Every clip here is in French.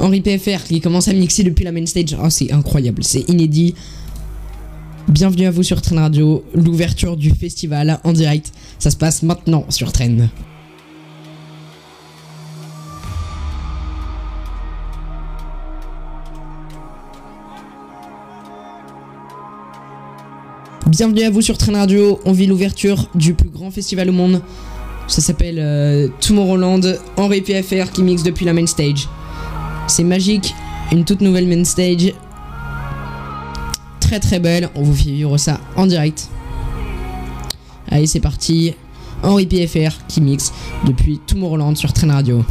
Henri PFR qui commence à mixer depuis la main stage. Oh, c'est incroyable, c'est inédit. Bienvenue à vous sur Train Radio, l'ouverture du festival en direct. Ça se passe maintenant sur Train. Bienvenue à vous sur Train Radio. On vit l'ouverture du plus grand festival au monde. Ça s'appelle euh, Tomorrowland. Henri PFR qui mixe depuis la main stage. C'est magique. Une toute nouvelle main stage. Très très belle. On vous fait vivre ça en direct. Allez, c'est parti. Henri PFR qui mixe depuis Tomorrowland sur Train Radio.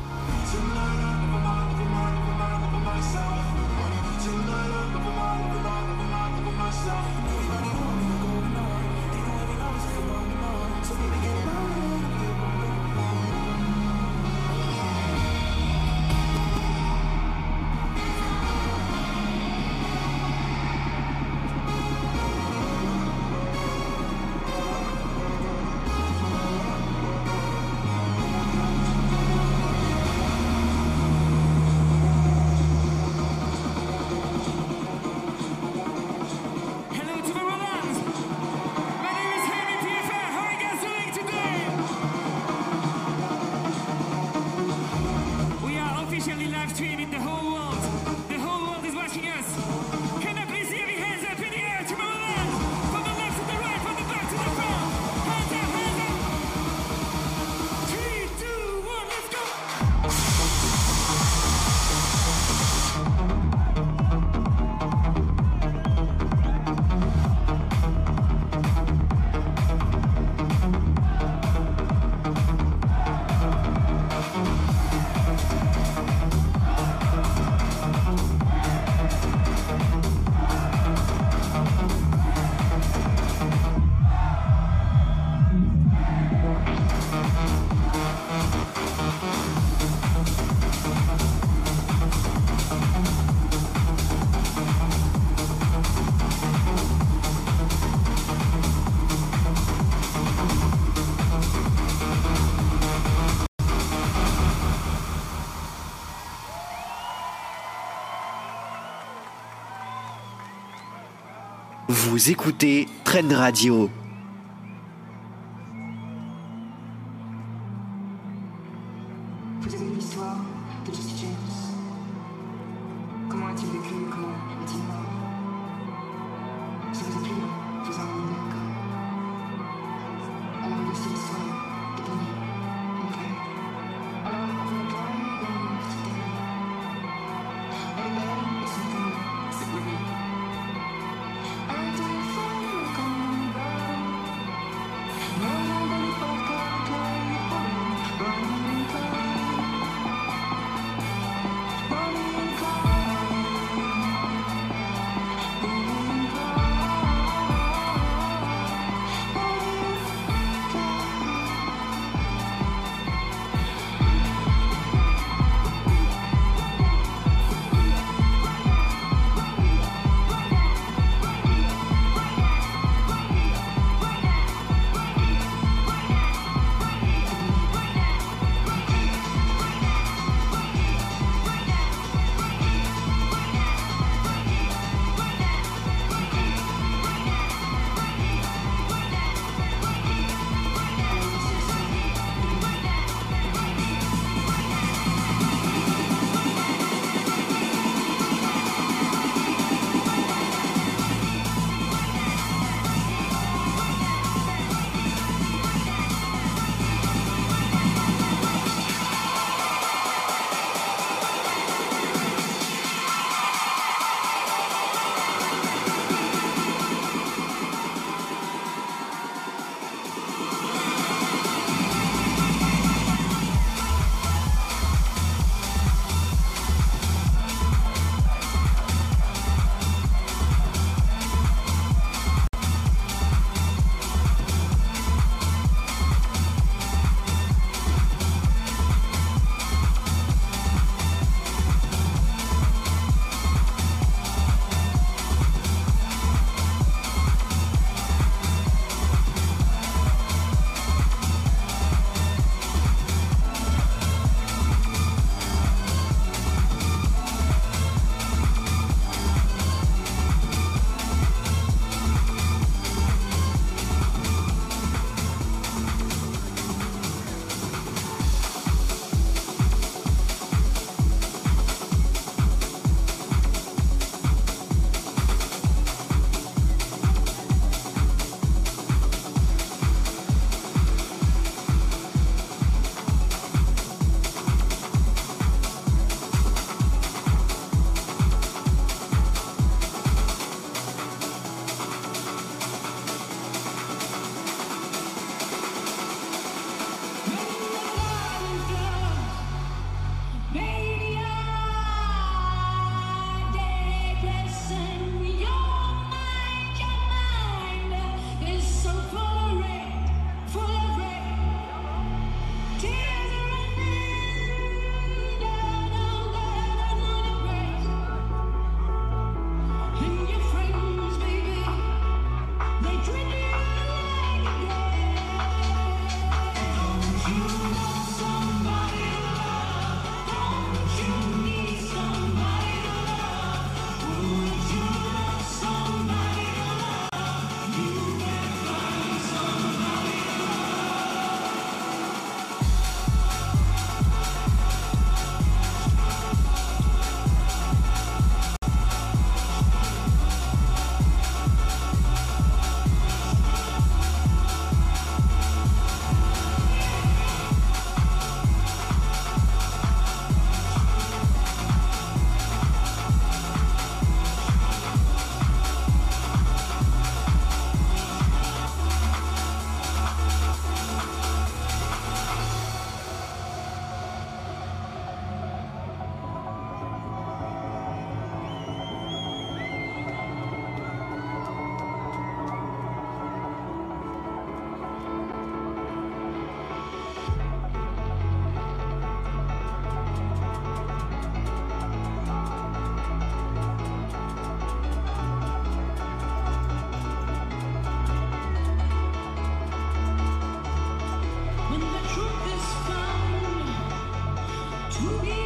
Vous écoutez Trend Radio. Ooh.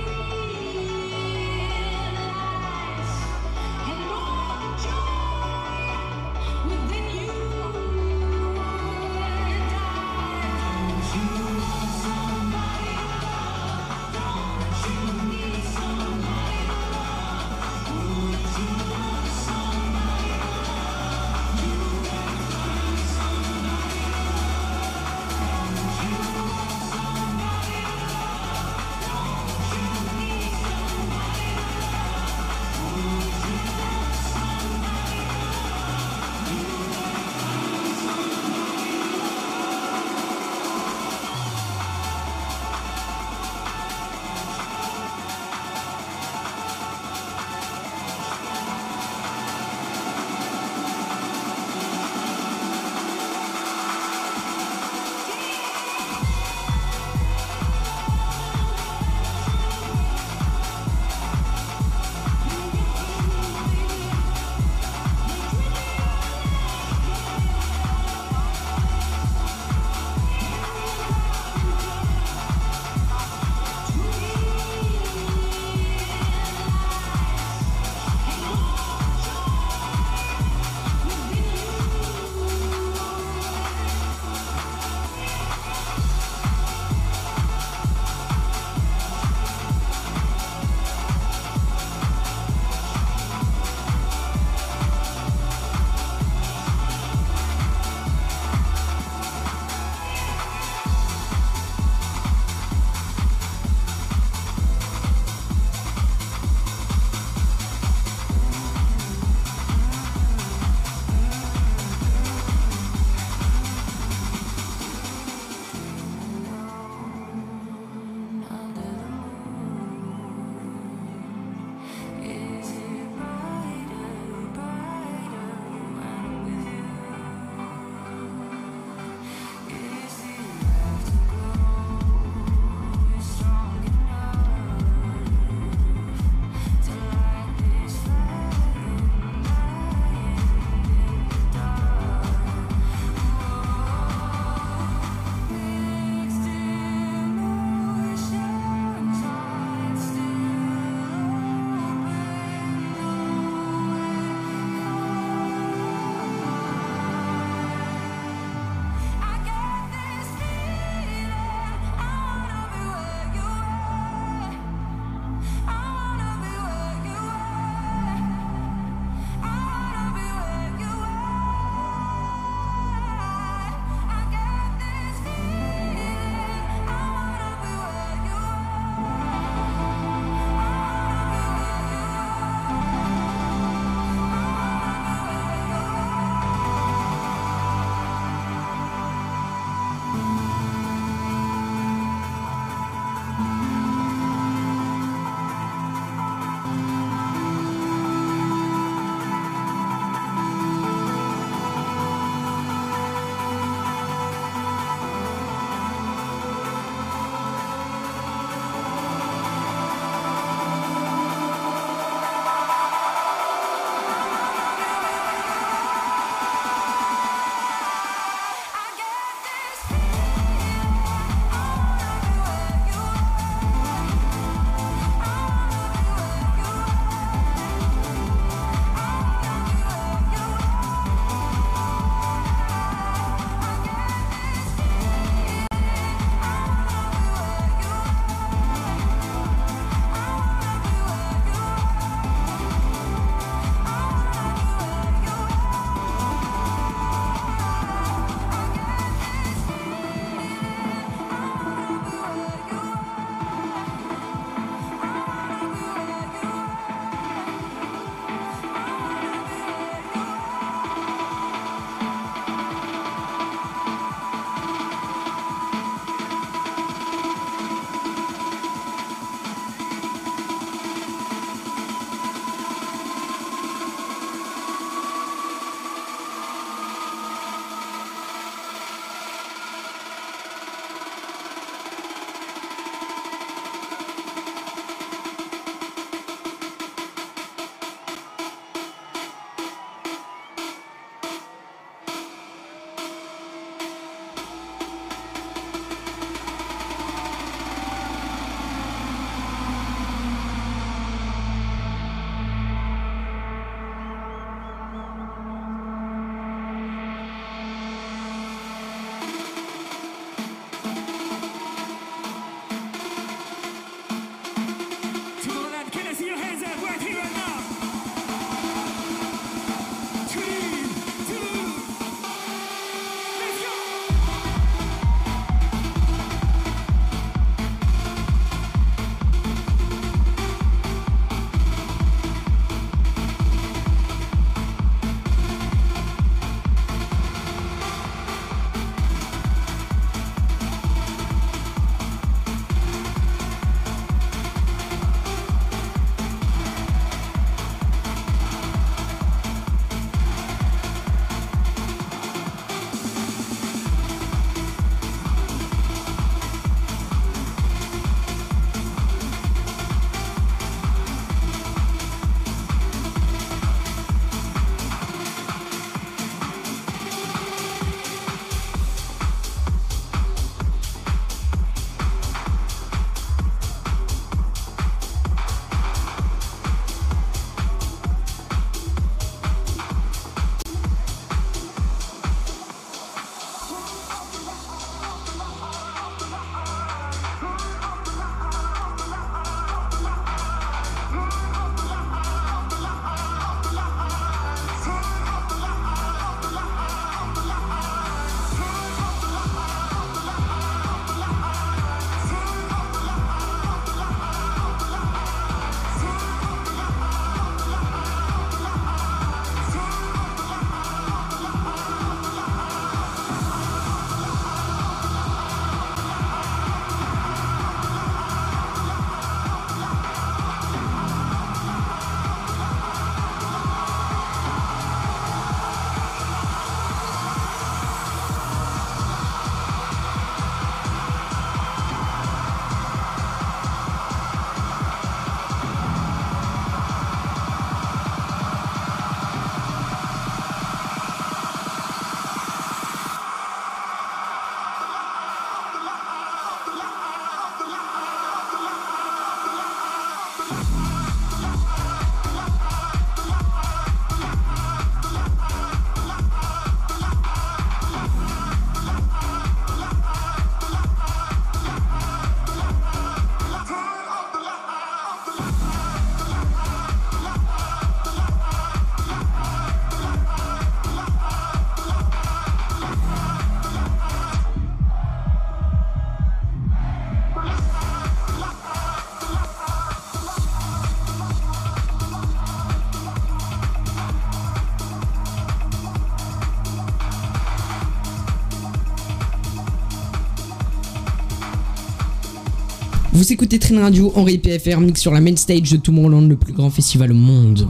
Vous écoutez Train Radio, Henri PFR, mix sur la main stage de Tomorrowland, le plus grand festival au monde.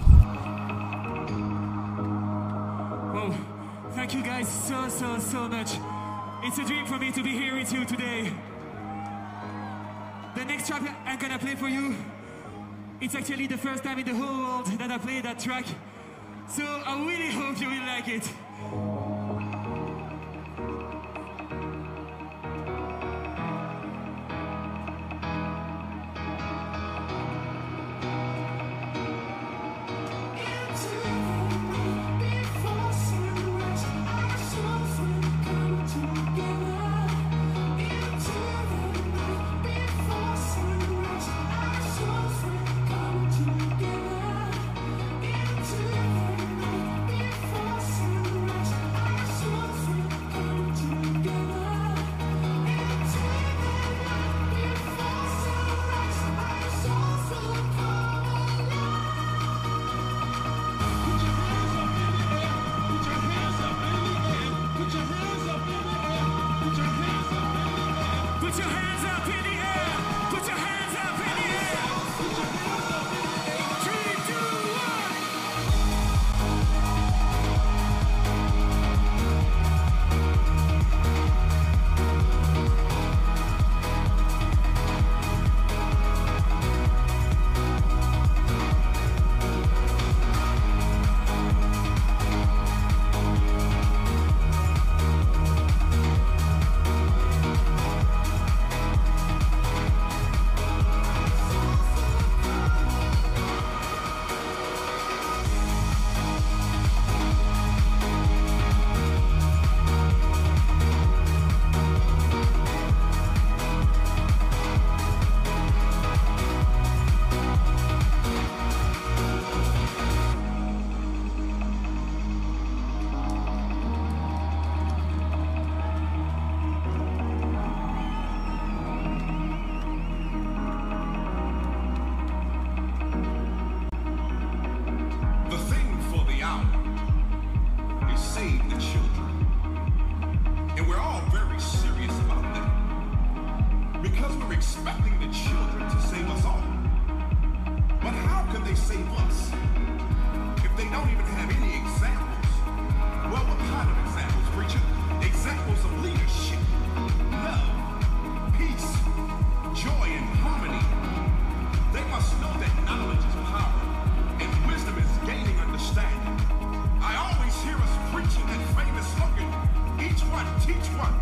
Teach one.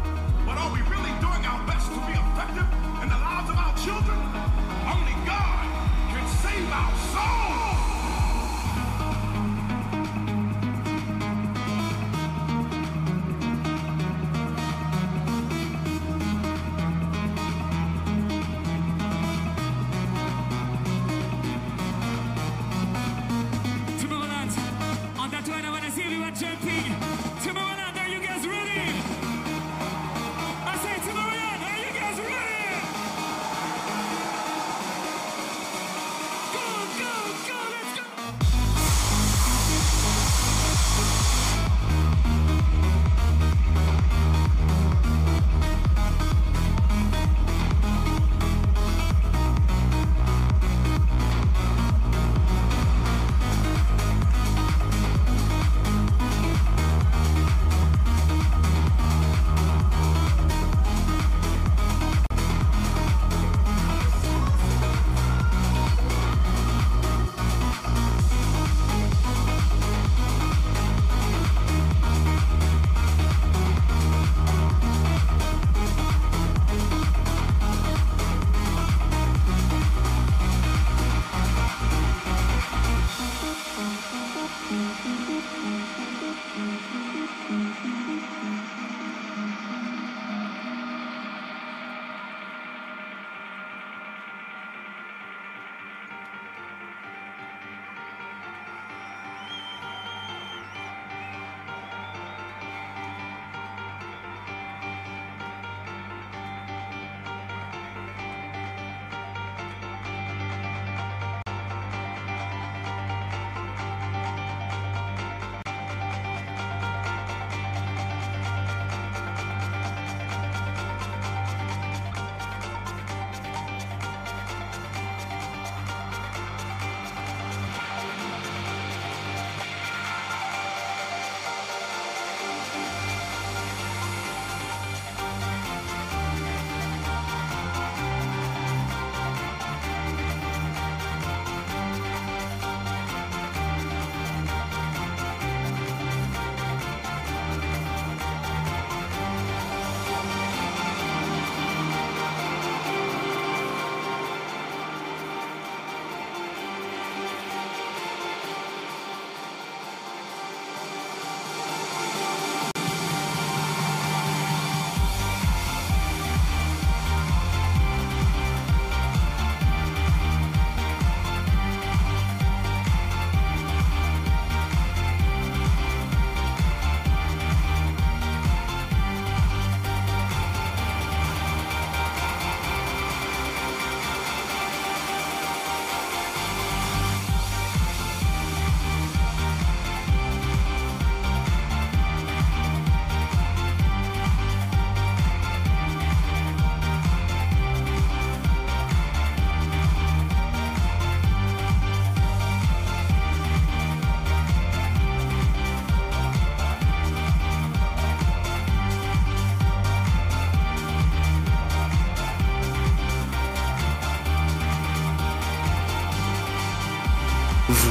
But are we really doing our best to be effective in the lives of our children? Only God can save our souls.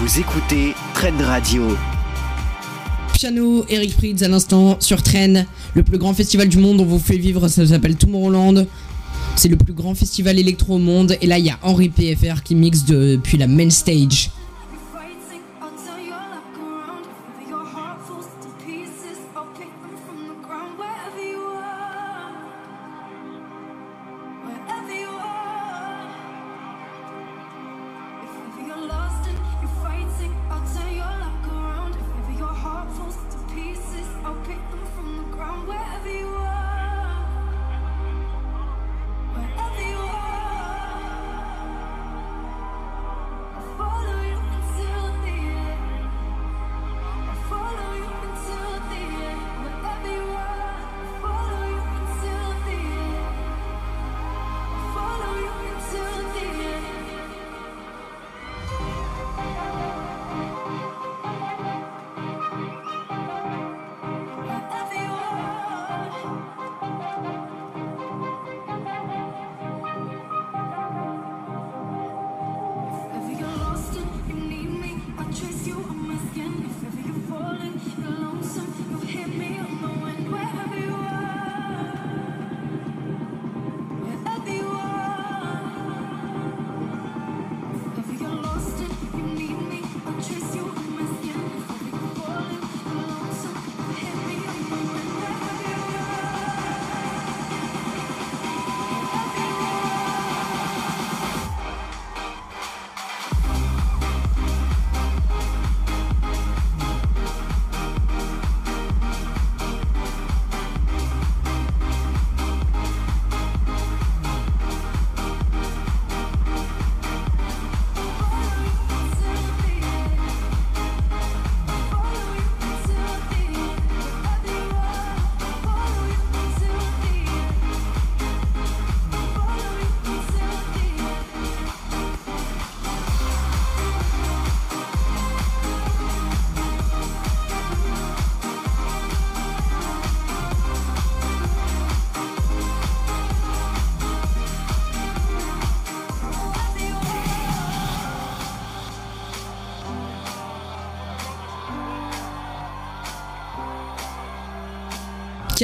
Vous écoutez Trend Radio. Piano, Eric Prydz à l'instant sur Train, le plus grand festival du monde. On vous fait vivre, ça s'appelle Tomorrowland. C'est le plus grand festival électro au monde. Et là, il y a Henri PFR qui mixe depuis la main stage.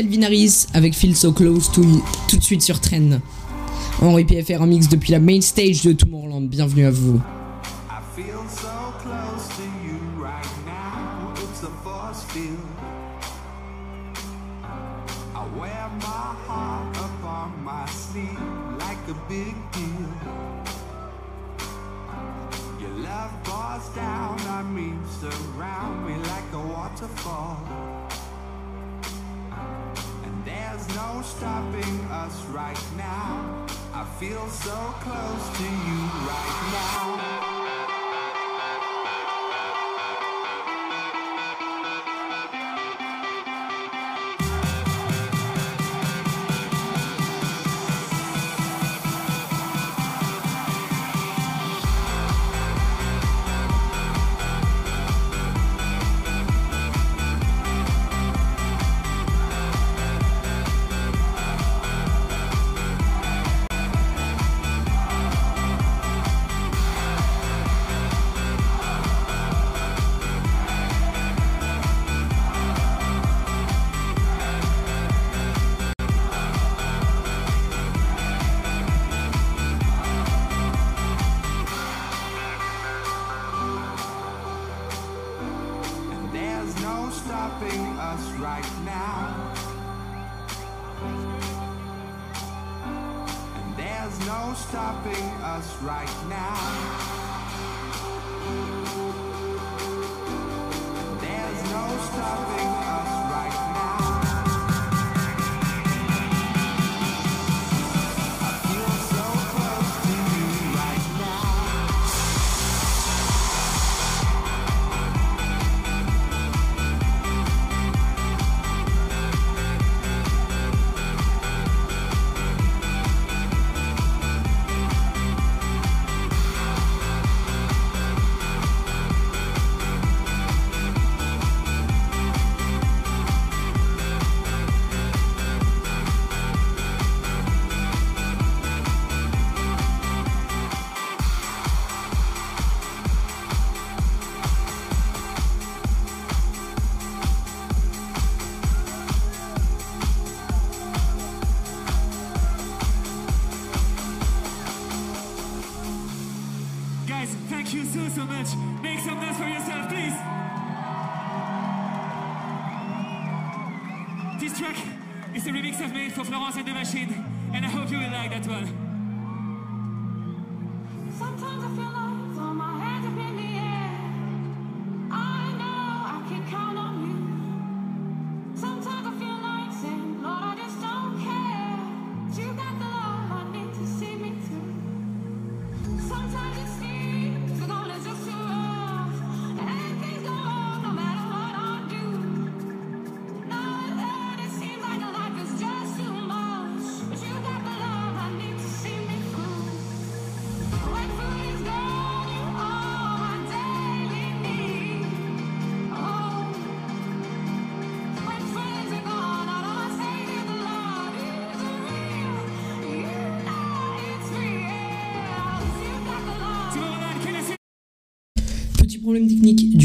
Calvin avec Feel So Close to tout de suite sur Train. Henri PFR en mix depuis la main stage de Tomorrowland. Bienvenue à vous.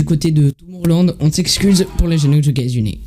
côté de Tomorrowland. On s'excuse pour la gêne aux États-Unis.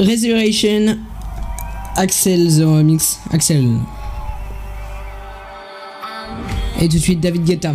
Resurrection Axel The Remix. Axel. Et tout de suite David Guetta.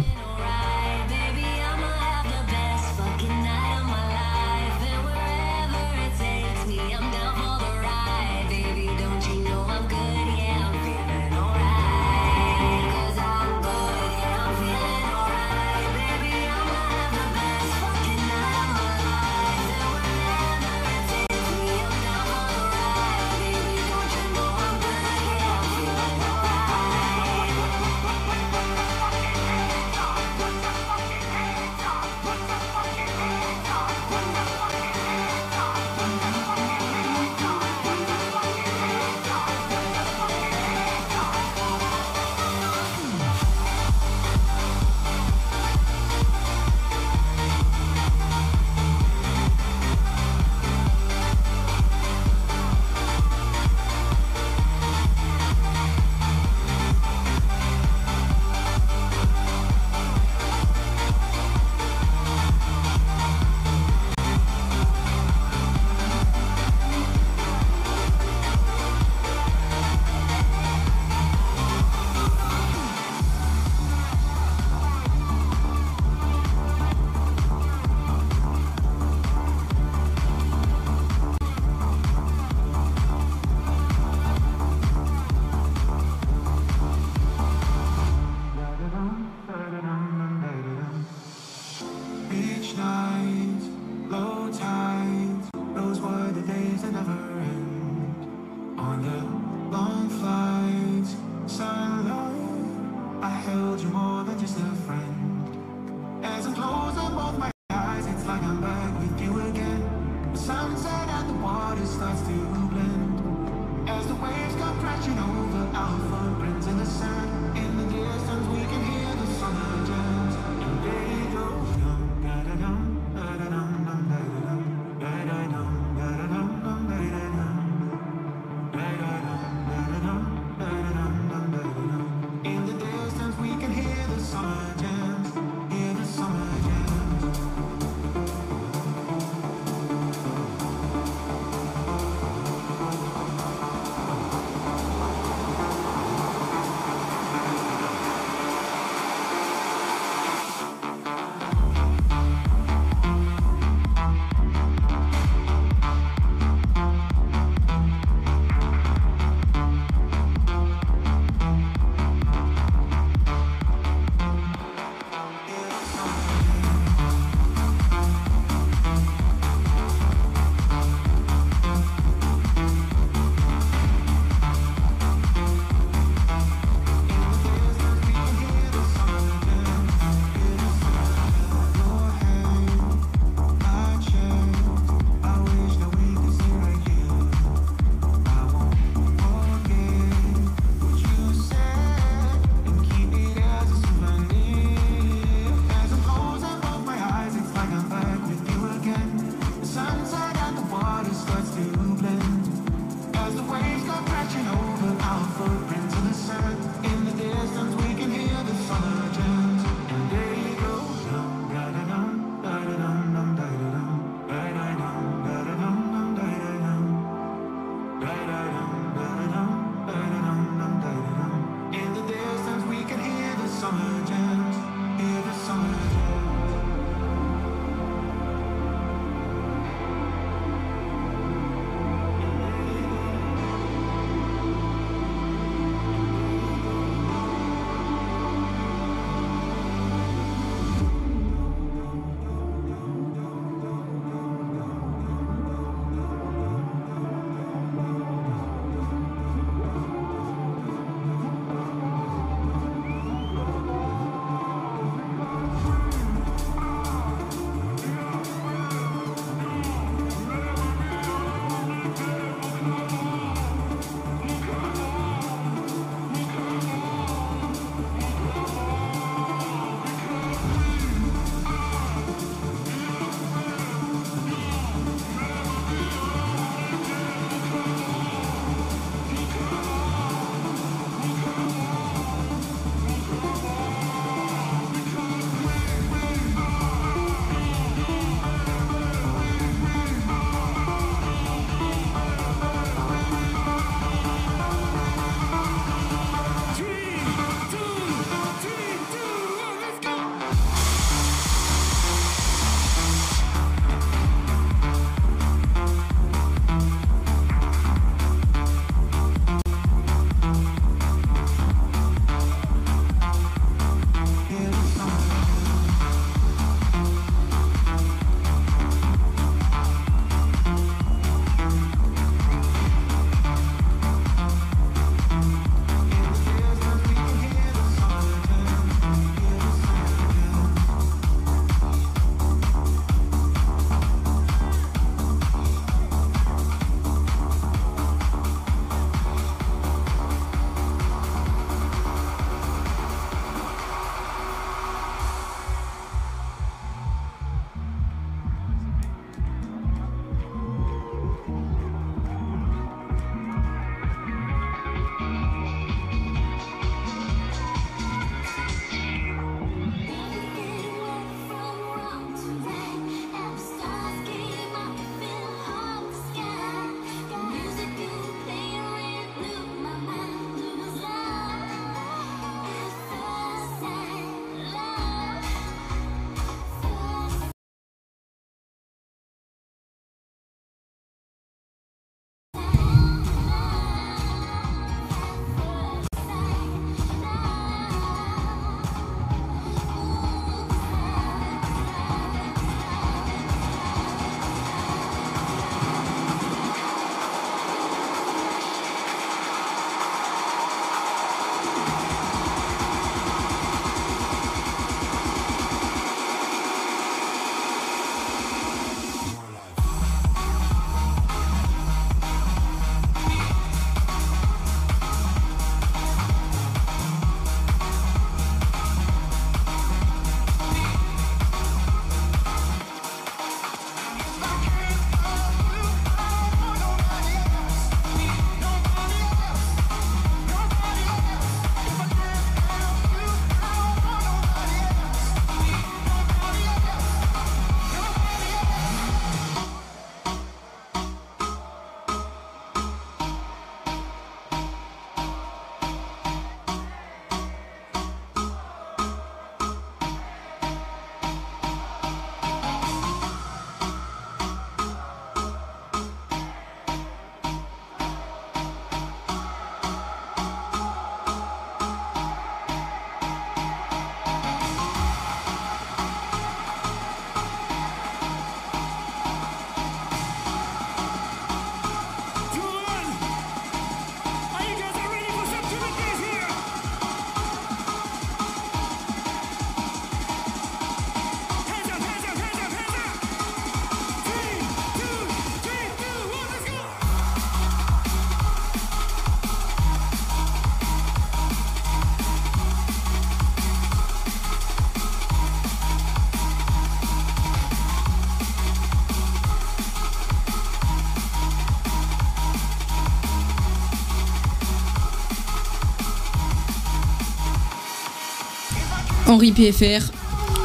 Henri PFR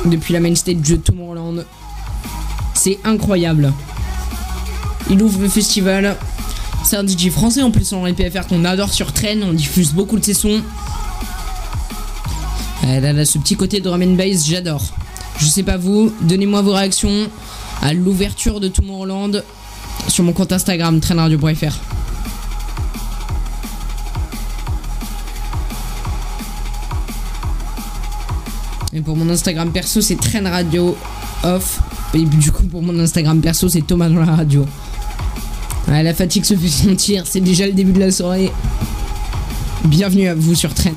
depuis la main stage de Tomorrowland. C'est incroyable. Il ouvre le festival. C'est un DJ français en plus, Henri PFR qu'on adore sur Train. On diffuse beaucoup de ses sons. A ce petit côté drum and bass, j'adore. Je sais pas vous, donnez-moi vos réactions à l'ouverture de Tomorrowland sur mon compte Instagram trainradio.fr. Pour mon Instagram perso, c'est Train Radio Off. Et du coup, pour mon Instagram perso, c'est Thomas dans la radio. Ouais, la fatigue se fait sentir, c'est déjà le début de la soirée. Bienvenue à vous sur Train.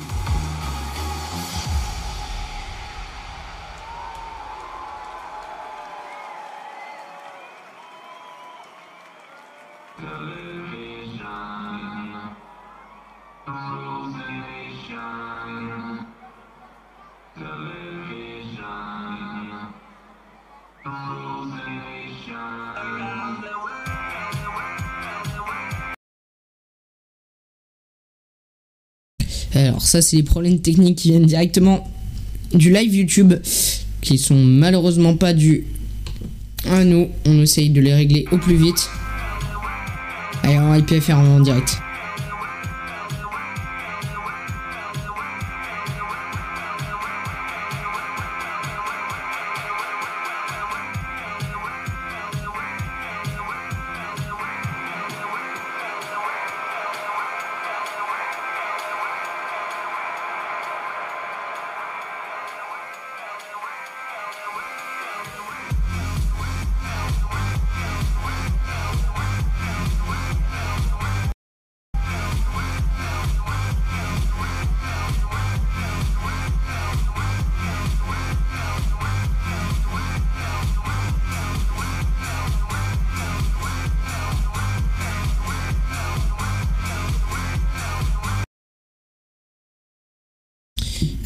Alors ça c'est les problèmes techniques qui viennent directement du live YouTube qui sont malheureusement pas dus à nous. On essaye de les régler au plus vite. Allez, on va IPFR en direct.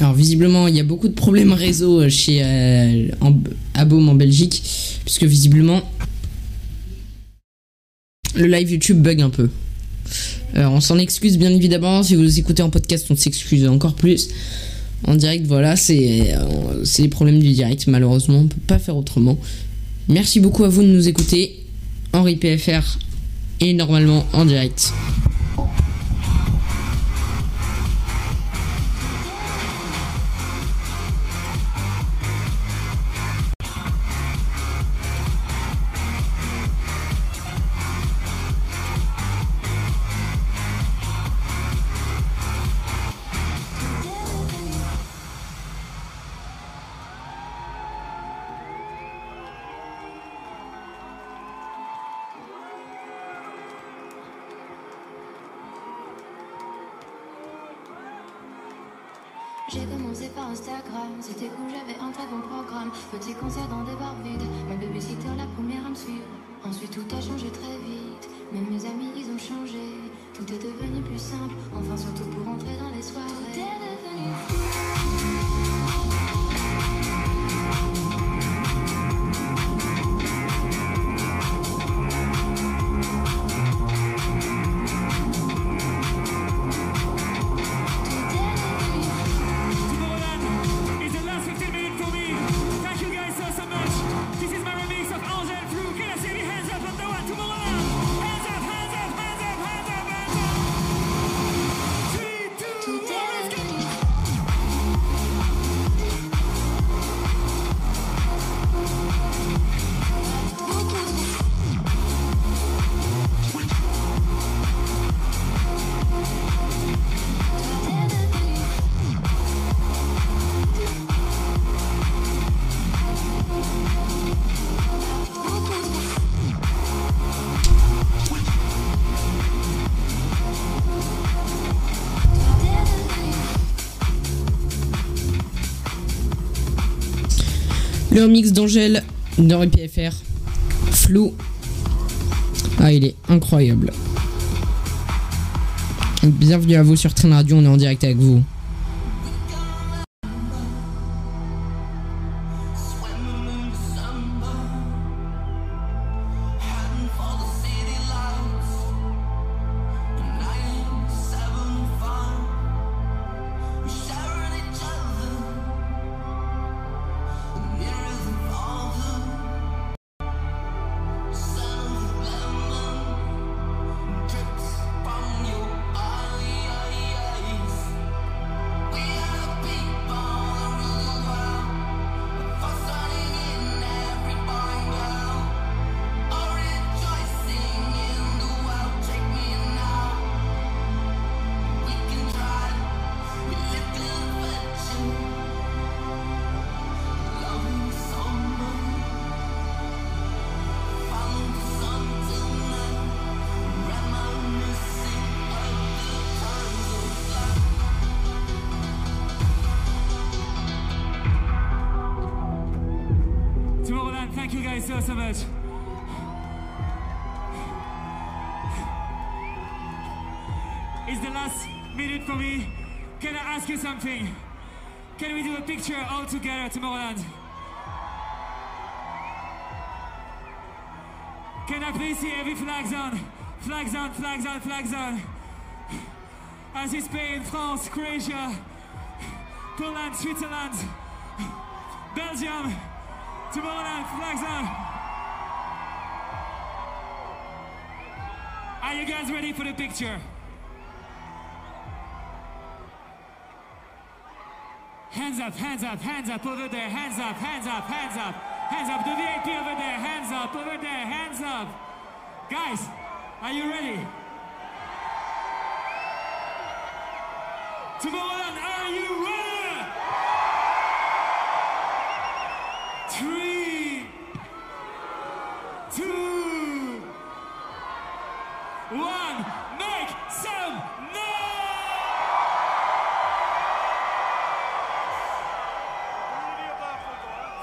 Alors visiblement, il y a beaucoup de problèmes réseau euh, chez euh, en, Belgique, puisque visiblement le live YouTube bug un peu. Alors on s'en excuse bien évidemment. Si vous écoutez en podcast, on s'excuse encore plus. En direct, voilà, c'est euh, c'est les problèmes du direct. Malheureusement, on peut pas faire autrement. Merci beaucoup à vous de nous écouter. Henri PFR est normalement en direct. Le remix d'Angèle d'Henri PFR. Flou. Ah, il est incroyable. Bienvenue à vous sur Train Radio, on est en direct avec vous. Much. It's the last minute for me. Can I ask you something? Can we do a picture all together Tomorrowland? Can I please see every flags on? Flags on, flags on, flags on. As in Spain, France, Croatia, Poland, Switzerland, Belgium, Tomorrowland, flags on. Are you guys ready for the picture? Hands up, hands up, hands up over there, hands up, hands up, hands up, hands up. The VIP over there, hands up, over there, hands up. Guys, are you ready? Tomorrowland, are you Three, two, one, make some noise!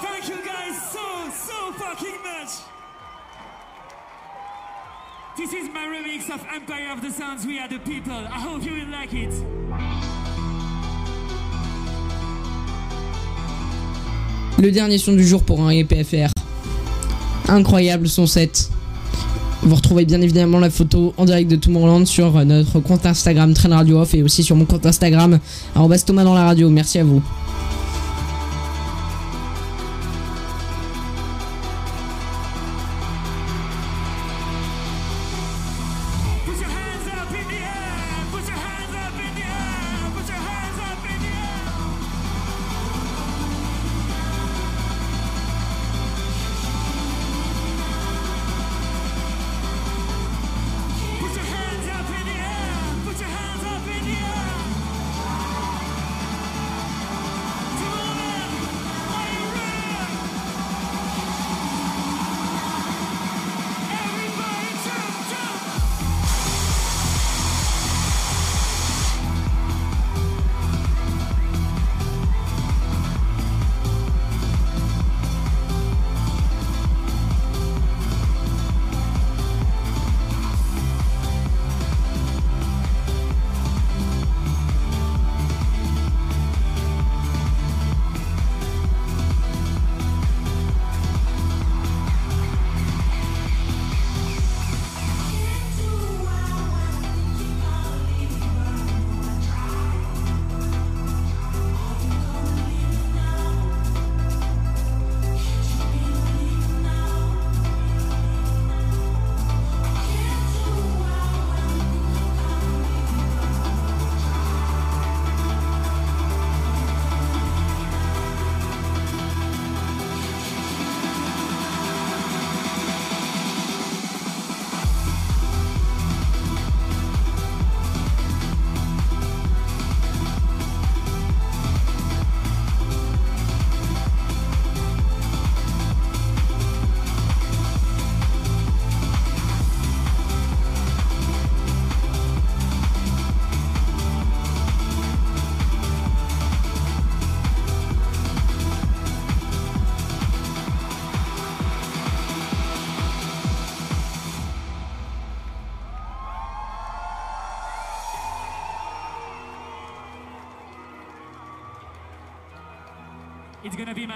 Thank you guys so, so fucking much! This is my remix of Empire of the Sounds, We Are the People. I hope you will like it. Le dernier son du jour pour un EPFR. Incroyable son set. Vous retrouvez bien évidemment la photo en direct de Tomorrowland sur notre compte Instagram Train Radio Off et aussi sur mon compte Instagram Thomas dans la radio. Merci à vous.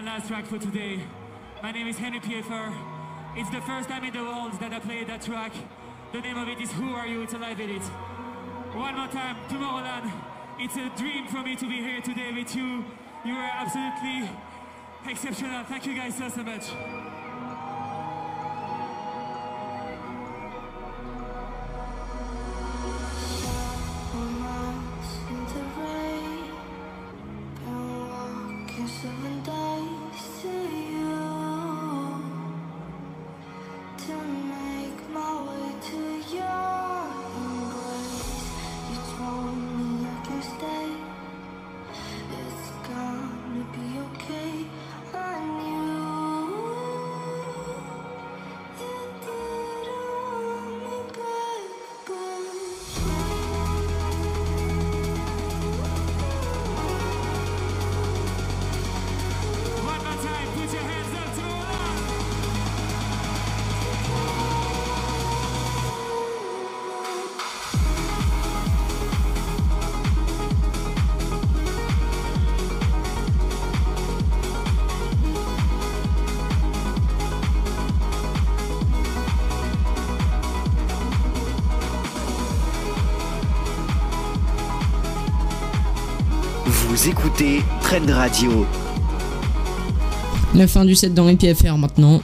Last track for today. My name is Henry Pfeffer. It's the first time in the world that I played that track. The name of it is Who Are You? It's a live edit. One more time, Tomorrowland. It's a dream for me to be here today with you. You are absolutely exceptional. Thank you guys so, so much. Écoutez Trend Radio. La fin du set dans les PFR maintenant.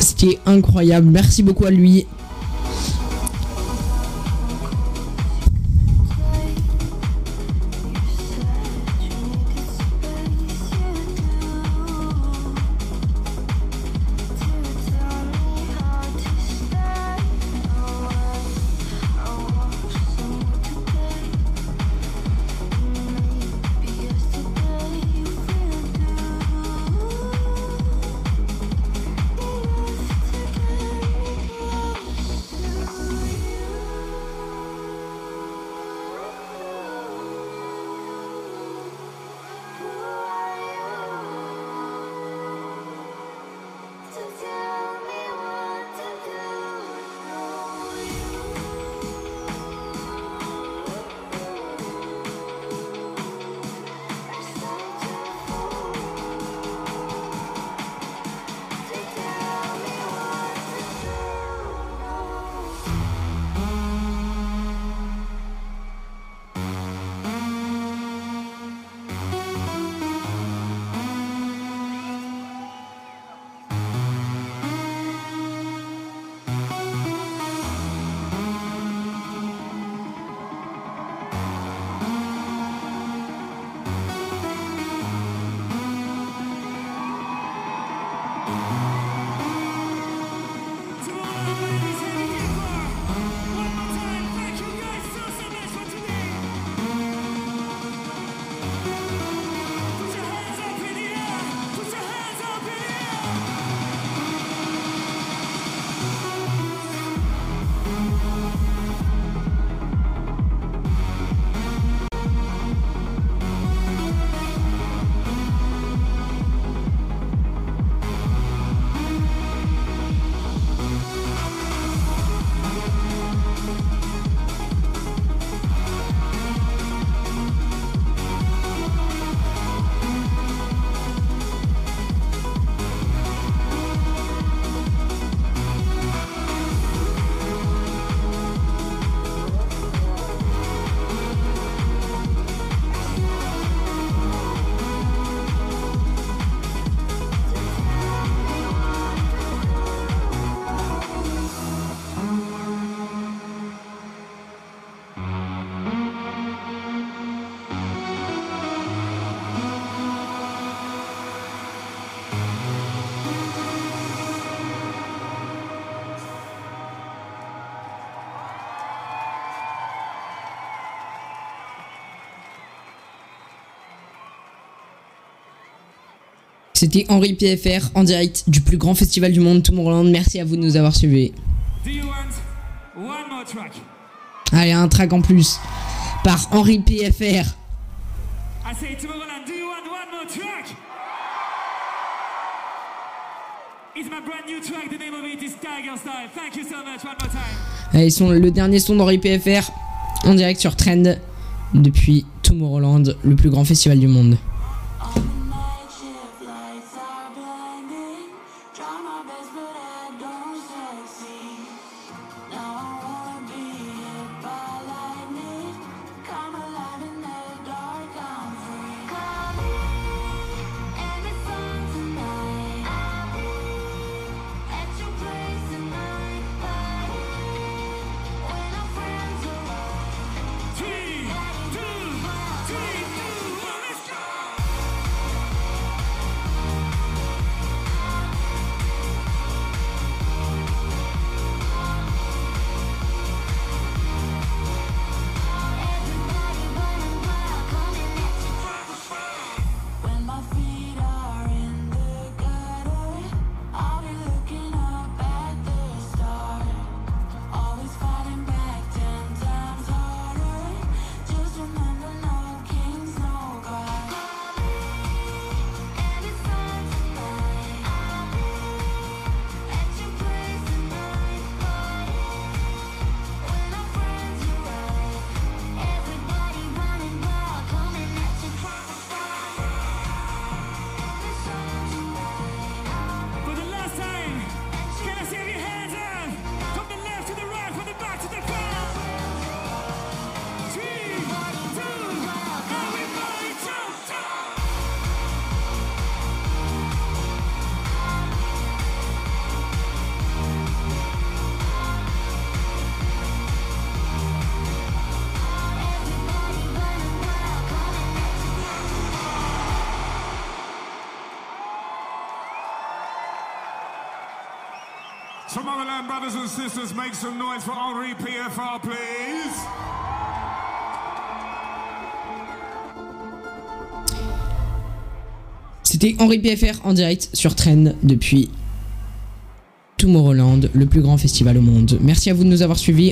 Ce qui est incroyable. Merci beaucoup à lui. C'était Henri PFR en direct du plus grand festival du monde, Tomorrowland. Merci à vous de nous avoir suivis. Allez, un track en plus par Henri PFR. I say Tomorrowland, do you want one more track? It's my brand new track. The name of it is Tiger Style. Thank you so much. One more time. Allez, son, le dernier son d'Henri PFR en direct sur Trend depuis Tomorrowland, le plus grand festival du monde. Brothers and sisters, make some noise for Henri PFR, please. C'était Henri PFR en direct sur Trend depuis Tomorrowland, le plus grand festival au monde. Merci à vous de nous avoir suivis.